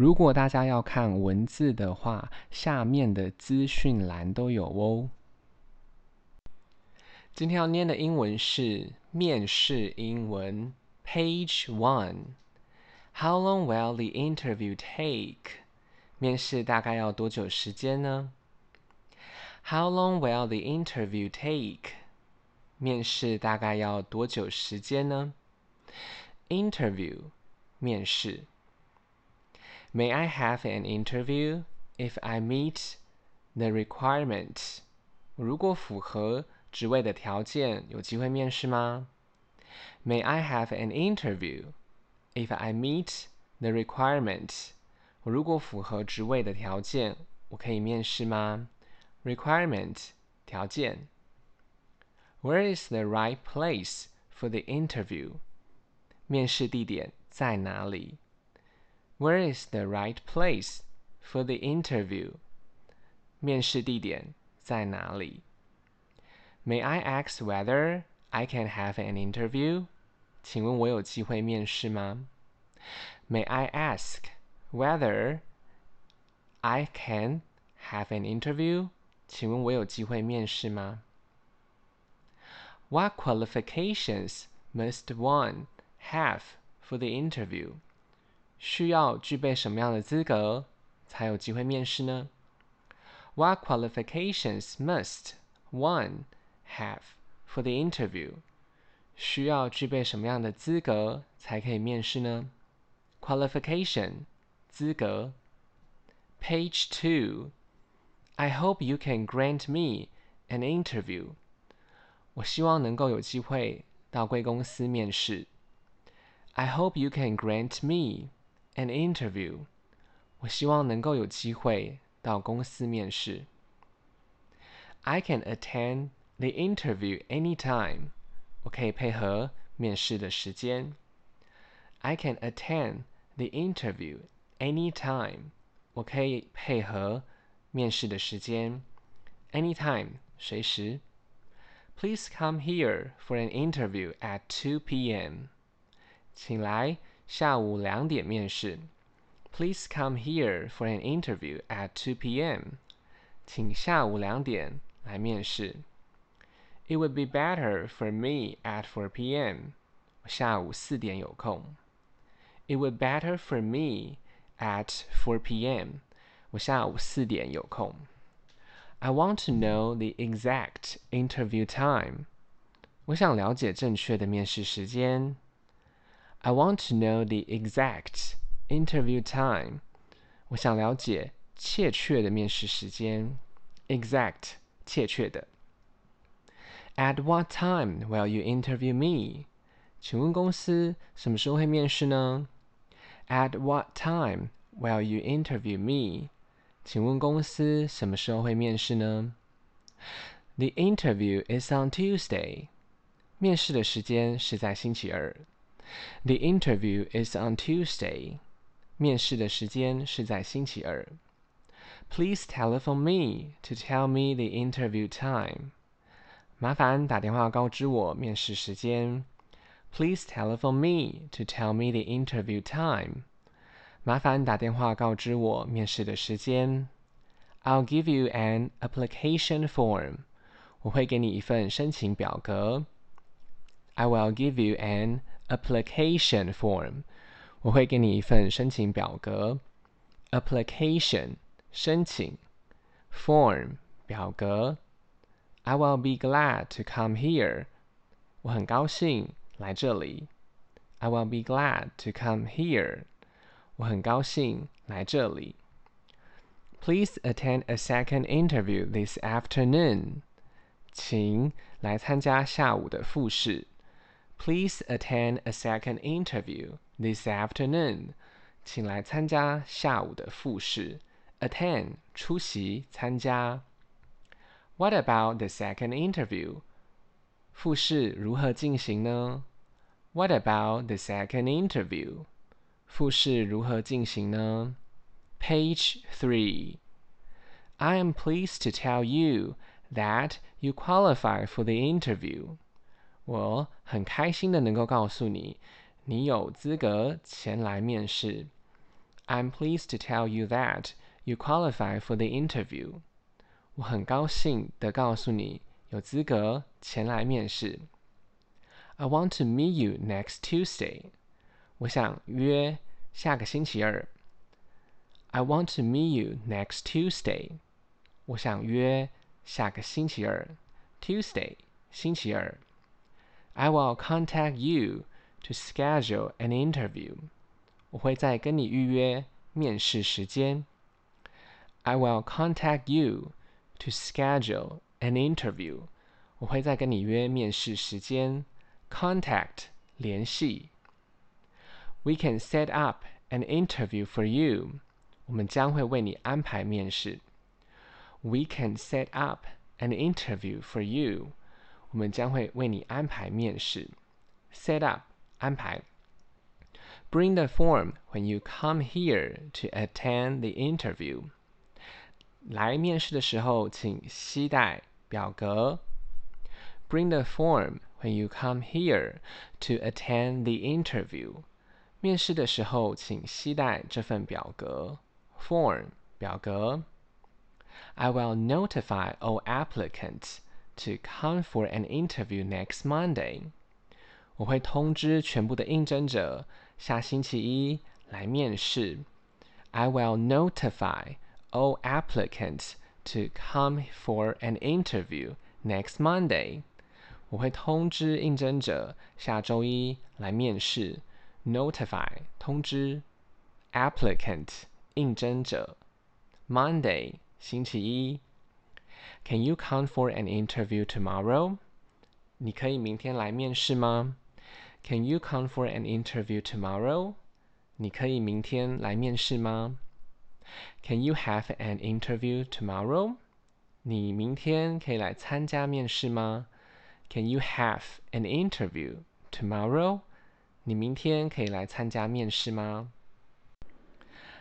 如果大家要看文字的话，下面的资讯栏都有哦。今天要念的英文是面试英文，Page One。How long will the interview take？面试大概要多久时间呢？How long will the interview take？面试大概要多久时间呢？Interview，面试。May I have an interview if I meet the requirement？如果符合职位的条件，有机会面试吗？May I have an interview if I meet the requirement？如果符合职位的条件，我可以面试吗？Requirement，条件。Where is the right place for the interview? 面试地点在哪里 ？Where is the right place for the interview? 面试地点在哪里？May I ask whether I can have an interview? 请问我有机会面试吗？May I ask whether I can have an interview? 请问我有机会面试吗？What qualifications must one have for the interview? 需要具备什么样的资格才有机会面试呢？What qualifications must one have for the interview? 需要具备什么样的资格才可以面试呢？Qualification 资格。Page two. I hope you can grant me an interview. 我希望能够有机会到贵公司面试。I hope you can grant me an interview。我希望能够有机会到公司面试。I can attend the interview anytime。我可以配合面试的时间。I can attend the interview anytime。我可以配合面试的时间。Anytime，随时。Please come here for an interview at 2 p.m. 请来下午两点面试。Please come here for an interview at 2 p.m. 请下午两点来面试。It would be better for me at 4 p.m. 我下午四点有空。It would better for me at 4 p.m. 我下午四点有空。I want to know the exact interview time. 我想了解正确的面试时间。I want to know the exact interview time. 我想了解切确的面试时间。Exact 切确的。At what time will you interview me? 请问公司什么时候会面试呢？At what time will you interview me? 请问公司什么时候会面试呢？The interview is on Tuesday。面试的时间是在星期二。 The interview is on Tuesday。面试的时间是在星期二。Please telephone me to tell me the interview time。麻烦打电话告知我面试时间。Please telephone me to tell me the interview time。麻烦打电话告知我面试的时间。I'll give you an application form。我会给你一份申请表格。I will give you an application form。我会给你一份申请表格。Application 申请，form 表格。I will be glad to come here。我很高兴来这里。I will be glad to come here。我很高兴来这里。Please attend a second interview this afternoon。请来参加下午的复试。 Please attend a second interview this afternoon。请来参加下午的复试。Attend 出席参加。What about the second interview？复试如何进行呢？What about the second interview？复试如何进行呢？Page three. I am pleased to tell you that you qualify for the interview. 我很开心的能够告诉你，你有资格前来面试。I'm pleased to tell you that you qualify for the interview. 我很高兴的告诉你，有资格前来面试。I want to meet you next Tuesday. 我想约下个星期二。I want to meet you next Tuesday. 我想约下个星期二。Tuesday 星期二。I will contact you to schedule an interview. 我会再跟你预约面试时间。I will contact you to schedule an interview. 我会再跟你约面试时间。Contact 联系。We can set up an interview for you. 我们将会为你安排面试。We can set up an interview for you. 我们将会为你安排面试。Set up 安排。Bring the form when you come here to attend the interview. 来面试的时候，请携带表格。Bring the form when you come here to attend the interview. 面试的时候，请携带这份表格。Form 表格。I will notify all applicants to come for an interview next Monday. 我会通知全部的应征者下星期一来面试。I will notify all applicants to come for an interview next Monday. 我会通知应征者下周一来面试。Notify 通知，applicant 应征者，Monday 星期一。Can you come for an interview tomorrow？你可以明天来面试吗？Can you come for an interview tomorrow？你可以明天来面试吗？Can you have an interview tomorrow？你明天可以来参加面试吗？Can you have an interview tomorrow？你明天可以来参加面试吗？